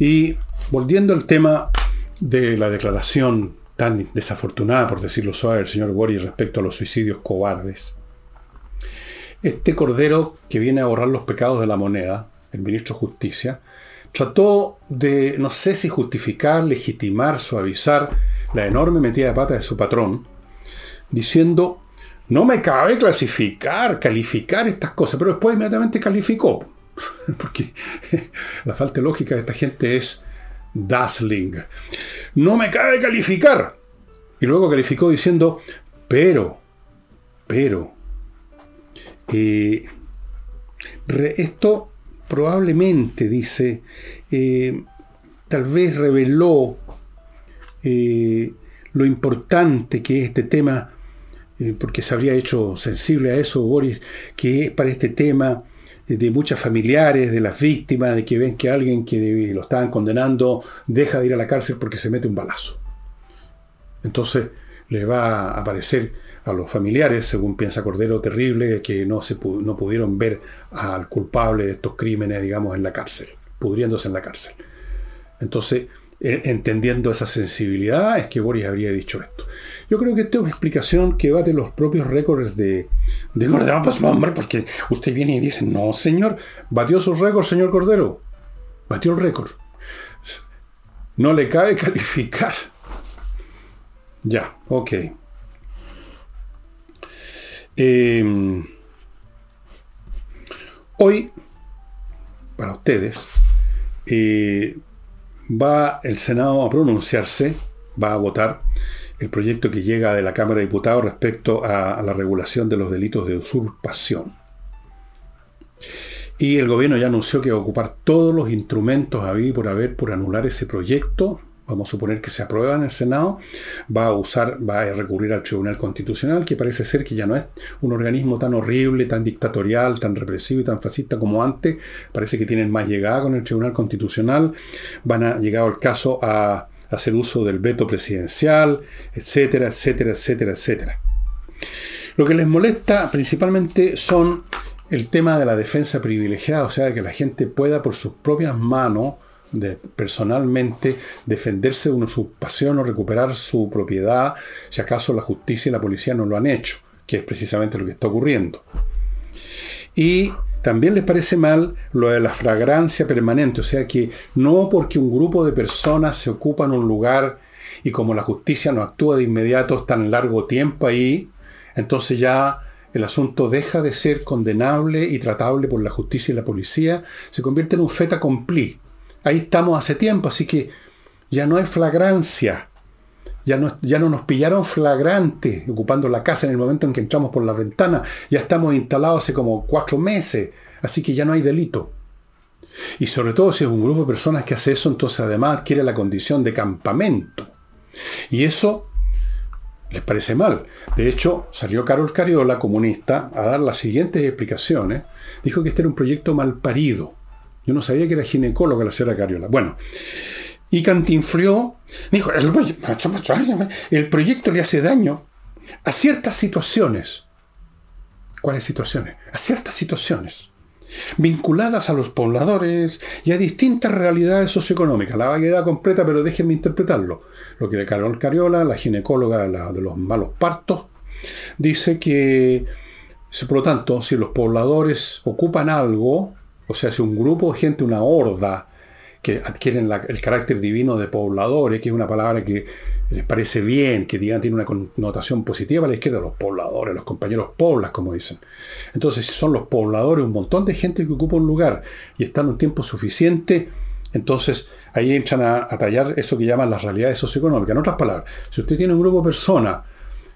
Y volviendo al tema de la declaración tan desafortunada, por decirlo suave, del señor Boris respecto a los suicidios cobardes. Este cordero que viene a borrar los pecados de la moneda, el ministro de Justicia, trató de, no sé si justificar, legitimar, suavizar la enorme metida de pata de su patrón, diciendo no me cabe clasificar, calificar estas cosas, pero después inmediatamente calificó. Porque la falta de lógica de esta gente es dazzling. No me cabe calificar. Y luego calificó diciendo, pero, pero, eh, esto probablemente, dice, eh, tal vez reveló eh, lo importante que es este tema porque se habría hecho sensible a eso, Boris, que es para este tema de muchas familiares, de las víctimas, de que ven que alguien que lo estaban condenando deja de ir a la cárcel porque se mete un balazo. Entonces le va a parecer a los familiares, según piensa Cordero, terrible, que no, se, no pudieron ver al culpable de estos crímenes, digamos, en la cárcel, pudriéndose en la cárcel. Entonces, e, entendiendo esa sensibilidad, es que Boris habría dicho esto. Yo creo que esta es una explicación que va de los propios récords de, de Cordero. Pues, porque usted viene y dice, no, señor, batió sus récords, señor Cordero. Batió el récord. No le cabe calificar. Ya, ok. Em, hoy, para ustedes, eh, va el Senado a pronunciarse, va a votar el proyecto que llega de la Cámara de Diputados respecto a, la regulación de los delitos de usurpación. Y el gobierno ya anunció que va a ocupar todos los instrumentos a por haber por anular ese proyecto vamos a suponer que se aprueba en el Senado, va a usar, va a recurrir al Tribunal Constitucional, que parece ser que ya no es un organismo tan horrible, tan dictatorial, tan represivo y tan fascista como antes. Parece que tienen más llegada con el Tribunal Constitucional. Van a, llegado el caso, a hacer uso del veto presidencial, etcétera, etcétera, etcétera, etcétera. Lo que les molesta principalmente son el tema de la defensa privilegiada, o sea, que la gente pueda por sus propias manos de personalmente defenderse de una usurpación o recuperar su propiedad, si acaso la justicia y la policía no lo han hecho, que es precisamente lo que está ocurriendo. Y también les parece mal lo de la flagrancia permanente, o sea que no porque un grupo de personas se ocupan un lugar y como la justicia no actúa de inmediato tan largo tiempo ahí, entonces ya el asunto deja de ser condenable y tratable por la justicia y la policía, se convierte en un feta accompli. Ahí estamos hace tiempo, así que ya no hay flagrancia. Ya no, ya no nos pillaron flagrante ocupando la casa en el momento en que entramos por la ventana. Ya estamos instalados hace como cuatro meses, así que ya no hay delito. Y sobre todo si es un grupo de personas que hace eso, entonces además adquiere la condición de campamento. Y eso les parece mal. De hecho, salió Carol Cariola, comunista, a dar las siguientes explicaciones. Dijo que este era un proyecto mal parido. Yo no sabía que era ginecóloga la señora Cariola. Bueno, y cantinfrió, dijo, el, proyecto le hace daño a ciertas situaciones. ¿Cuáles situaciones? A ciertas situaciones vinculadas a los pobladores y a distintas realidades socioeconómicas. La vaguedad completa, pero déjenme interpretarlo. Lo que Carol Cariola, la ginecóloga de los malos partos, dice que, por lo tanto, si los pobladores ocupan algo, o sea, si un grupo de gente, una horda, que adquieren el carácter divino de pobladores, que es una palabra que les parece bien, que digan, tiene una connotación positiva a la izquierda, los pobladores, los compañeros poblas, como dicen. Entonces, si son los pobladores, un montón de gente que ocupa un lugar y están un tiempo suficiente, entonces ahí entran a, a tallar eso que llaman las realidades socioeconómicas. En otras palabras, si usted tiene un grupo de personas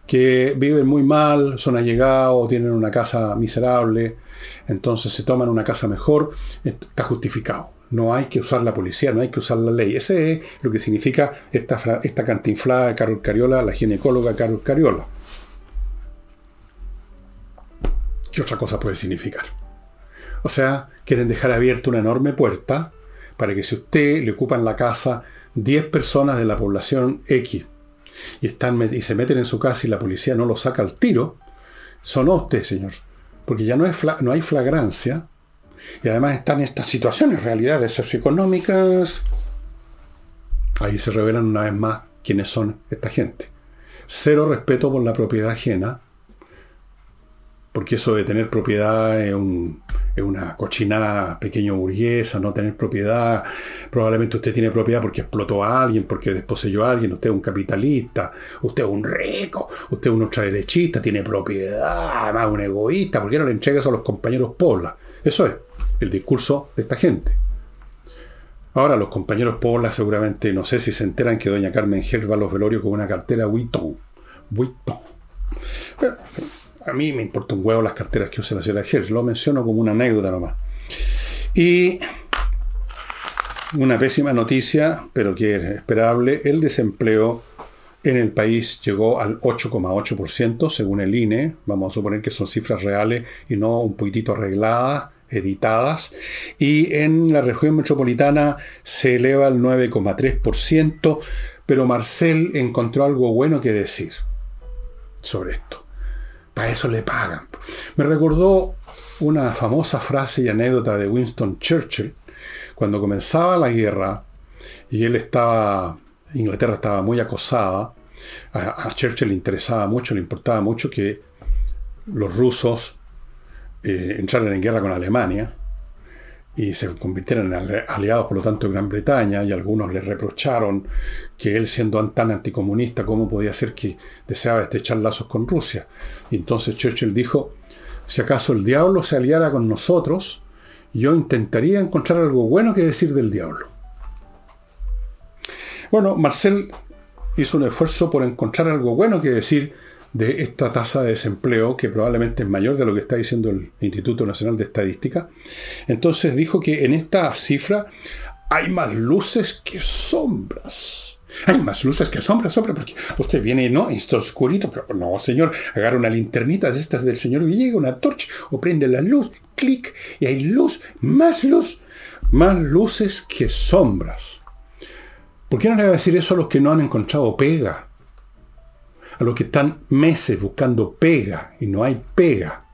que viven muy mal, son allegados, tienen una casa miserable, entonces se toman una casa mejor, está justificado. No hay que usar la policía, no hay que usar la ley. Ese es lo que significa esta, esta cantinflada de Carol Cariola, la ginecóloga Carol Cariola. ¿Qué otra cosa puede significar? O sea, quieren dejar abierta una enorme puerta para que si usted le ocupa en la casa 10 personas de la población X y, están, y se meten en su casa y la policía no lo saca al tiro, son usted, señor. Porque ya no, es no hay flagrancia. Y además están estas situaciones, realidades socioeconómicas. Ahí se revelan una vez más quiénes son esta gente. Cero respeto por la propiedad ajena. Porque eso de tener propiedad es un, es una cochinada pequeño burguesa, no tener propiedad. Probablemente usted tiene propiedad porque explotó a alguien, porque desposeyó a alguien, usted es un capitalista, usted es un rico, usted es un ultraderechista, tiene propiedad, además un egoísta, ¿por qué no le entrega eso a los compañeros poblas? Eso es el discurso de esta gente. Ahora los compañeros poblas seguramente no sé si se enteran que doña Carmen Ger va a los velorios con una cartera Vuitton. Vuitton. A mí me importa un huevo las carteras que usa la señora lo menciono como una anécdota nomás. Y una pésima noticia, pero que es esperable, el desempleo en el país llegó al 8,8% según el INE, vamos a suponer que son cifras reales y no un poquitito arregladas, editadas, y en la región metropolitana se eleva al 9,3%, pero Marcel encontró algo bueno que decir sobre esto. Para eso le pagan. Me recordó una famosa frase y anécdota de Winston Churchill, cuando comenzaba la guerra y él estaba, Inglaterra estaba muy acosada, a, Churchill le interesaba mucho, le importaba mucho que los rusos eh, entraran en guerra con Alemania y se convirtieran en aliados, por lo tanto, de Gran Bretaña, y algunos le reprocharon que él, siendo tan anticomunista, ¿cómo podía ser que deseaba estrechar lazos con Rusia? Y entonces Churchill dijo, si acaso el diablo se aliara con nosotros, yo intentaría encontrar algo bueno que decir del diablo. Bueno, Marcel hizo un esfuerzo por encontrar algo bueno que decir de esta tasa de desempleo, que probablemente es mayor de lo que está diciendo el Instituto Nacional de Estadística. Entonces dijo que en esta cifra hay más luces que sombras. Hay más luces que sombras, sombras, porque usted viene, ¿no? Esto oscurito, pero no, señor, agarra una linternita de estas del señor Villegas, una torcha, o prende la luz, clic, y hay luz, más luz, más luces que sombras. ¿Por qué no le va a decir eso a los que no han encontrado pega? A los que están meses buscando pega y no hay pega,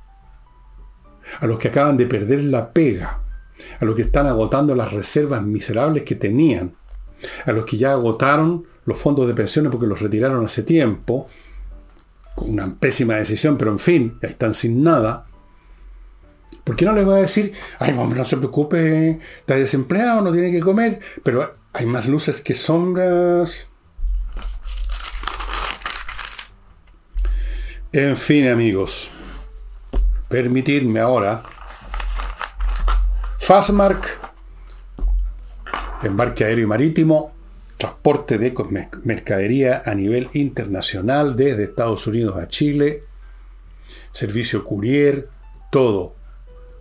a los que acaban de perder la pega, a los que están agotando las reservas miserables que tenían, a los que ya agotaron los fondos de pensiones porque los retiraron hace tiempo, con una pésima decisión, pero en fin, ya están sin nada. ¿Por qué no les va a decir, ay, hombre, no se preocupe, está desempleado, no tiene que comer, pero hay más luces que sombras? En fin, amigos, permitidme ahora. Fastmark, embarque aéreo y marítimo, transporte de mercadería a nivel internacional desde Estados Unidos a Chile, servicio courier, todo.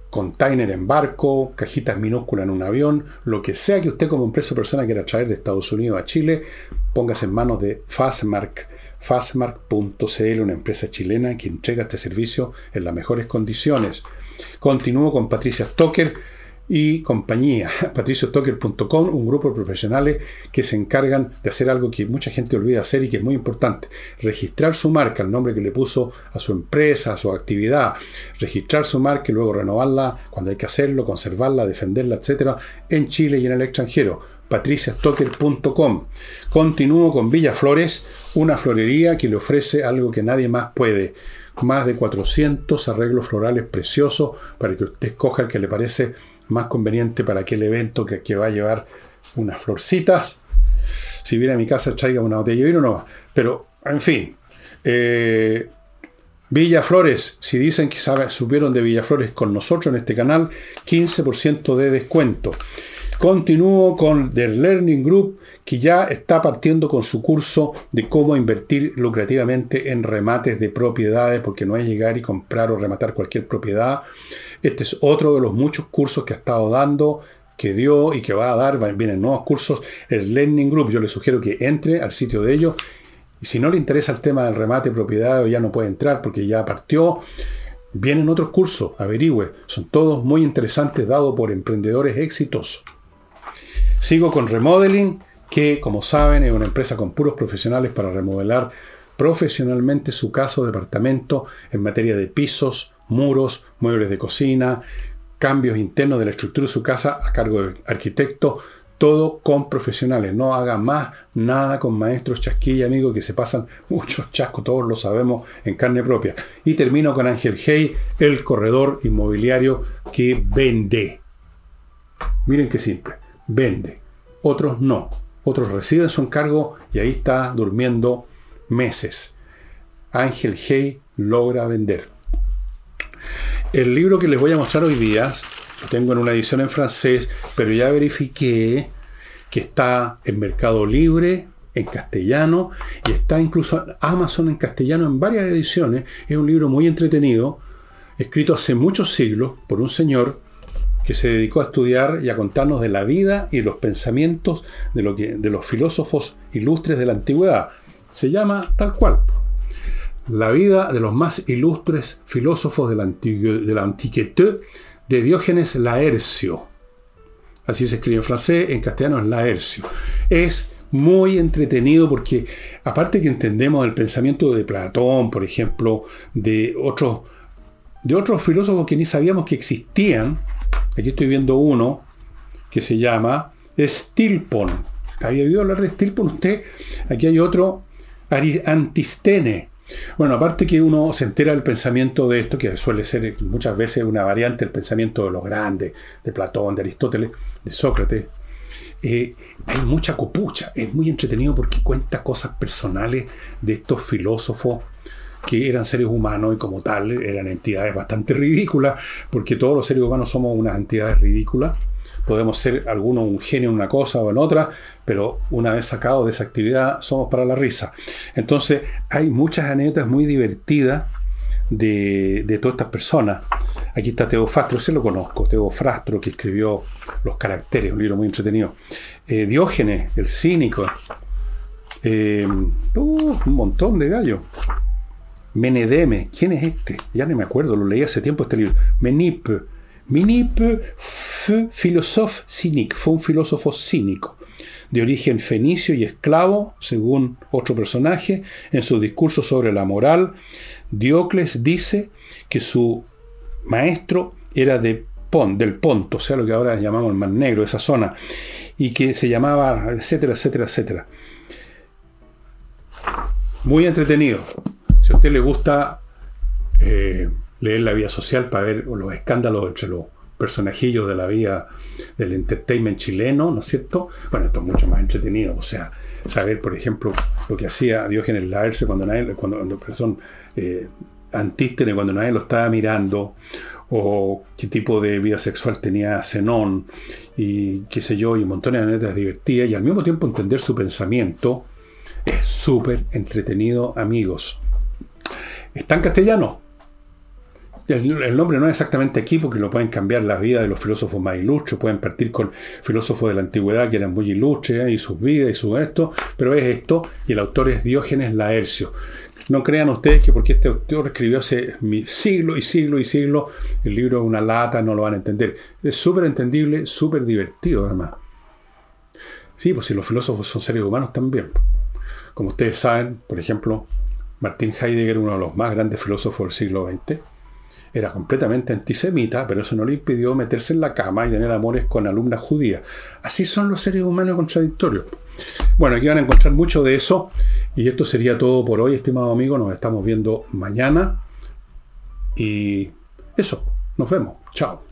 Container en barco, cajitas minúsculas en un avión, lo que sea que usted como empresa o persona quiera traer de Estados Unidos a Chile, póngase en manos de Fastmark Fastmark.cl, una empresa chilena que entrega este servicio en las mejores condiciones. Continúo con Patricia Stoker y compañía, patriciostocker.com, un grupo de profesionales que se encargan de hacer algo que mucha gente olvida hacer y que es muy importante, registrar su marca, el nombre que le puso a su empresa, a su actividad, registrar su marca y luego renovarla cuando hay que hacerlo, conservarla, defenderla, etcétera, en Chile y en el extranjero patriciastocker.com. Continúo con Villa Flores, una florería que le ofrece algo que nadie más puede. Más de 400 arreglos florales preciosos para que usted escoja el que le parece más conveniente para aquel evento que, que va a llevar unas florcitas. Si viene a mi casa, traiga una botella de vino, no. Pero, en fin. Eh, Villa Flores, si dicen que sabe, supieron de Villa Flores con nosotros en este canal, 15% de descuento. Continúo con The Learning Group, que ya está partiendo con su curso de cómo invertir lucrativamente en remates de propiedades, porque no es llegar y comprar o rematar cualquier propiedad. Este es otro de los muchos cursos que ha estado dando, que dio y que va a dar. Vienen nuevos cursos. El Learning Group, yo le sugiero que entre al sitio de ellos. Y si no le interesa el tema del remate de propiedades, ya no puede entrar porque ya partió. Vienen otros cursos, averigüe. Son todos muy interesantes, dados por emprendedores exitosos. Sigo con Remodeling, que como saben es una empresa con puros profesionales para remodelar profesionalmente su casa o departamento en materia de pisos, muros, muebles de cocina, cambios internos de la estructura de su casa a cargo del arquitecto, todo con profesionales. No haga más nada con maestros chasquilla, amigos, que se pasan muchos chascos, todos lo sabemos en carne propia. Y termino con Ángel Hey, el corredor inmobiliario que vende. Miren qué simple vende. Otros no. Otros reciben su encargo y ahí está durmiendo meses. Ángel Hey logra vender. El libro que les voy a mostrar hoy día, lo tengo en una edición en francés, pero ya verifiqué que está en Mercado Libre, en castellano, y está incluso Amazon en castellano en varias ediciones. Es un libro muy entretenido, escrito hace muchos siglos por un señor que se dedicó a estudiar y a contarnos de la vida y los pensamientos de, lo que, de los filósofos ilustres de la antigüedad. Se llama tal cual. La vida de los más ilustres filósofos de la, de la antiquité de Diógenes Laercio. Así se escribe en francés, en castellano es Laercio. Es muy entretenido porque aparte que entendemos el pensamiento de Platón, por ejemplo, de otros, de otros filósofos que ni sabíamos que existían, aquí estoy viendo uno que se llama Stilpon. ¿Había oído hablar de Stilpon usted? Aquí hay otro, Antistene. Bueno, aparte que uno se entera del pensamiento de esto, que suele ser muchas veces una variante del pensamiento de los grandes, de Platón, de Aristóteles, de Sócrates, eh, hay mucha copucha. Es muy entretenido porque cuenta cosas personales de estos filósofos que eran seres humanos y como tal eran entidades bastante ridículas, porque todos los seres humanos somos unas entidades ridículas. Podemos ser algunos un genio en una cosa o en otra, pero una vez sacados de esa actividad somos para la risa. Entonces hay muchas anécdotas muy divertidas de, de todas estas personas. Aquí está Teofrastro, ese lo conozco, Teofrastro, que escribió Los Caracteres, un libro muy entretenido. Eh, Diógenes, el cínico. Eh, uh, un montón de gallos. Menedeme, ¿quién es este? Ya no me acuerdo, lo leí hace tiempo este libro. Menip. Menip fue filósofo cínico, fue un filósofo cínico, de origen fenicio y esclavo, según otro personaje, en su discurso sobre la moral. Diocles dice que su maestro era de Pon, del Ponto, o sea, lo que ahora llamamos el Mar Negro, esa zona, y que se llamaba, etcétera, etcétera, etcétera. Muy entretenido. A usted le gusta eh, leer la vida social para ver los escándalos entre los personajillos de la vida del entertainment chileno, ¿no es cierto? Bueno, esto es mucho más entretenido. O sea, saber, por ejemplo, lo que hacía Diógenes Laerce cuando nadie, cuando, cuando son eh, Antístenes cuando nadie lo estaba mirando, o qué tipo de vida sexual tenía Zenón, y qué sé yo, y un montón de anécdotas divertidas, y al mismo tiempo entender su pensamiento, es súper entretenido, amigos. Está en castellano. El, nombre no es exactamente aquí porque lo pueden cambiar la vida de los filósofos más ilustres, pueden partir con filósofos de la antigüedad que eran muy ilustres y sus vidas y su esto, pero es esto y el autor es Diógenes Laercio. No crean ustedes que porque este autor escribió hace siglo y siglo y siglo, el libro es una lata, no lo van a entender. Es súper entendible, súper divertido además. Sí, pues si los filósofos son seres humanos también. Como ustedes saben, por ejemplo, Martin Heidegger, uno de los más grandes filósofos del siglo XX, era completamente antisemita, pero eso no le impidió meterse en la cama y tener amores con alumnas judías. Así son los seres humanos contradictorios. Bueno, aquí van a encontrar mucho de eso. Y esto sería todo por hoy, estimado amigo. Nos estamos viendo mañana. Y eso, nos vemos. Chao.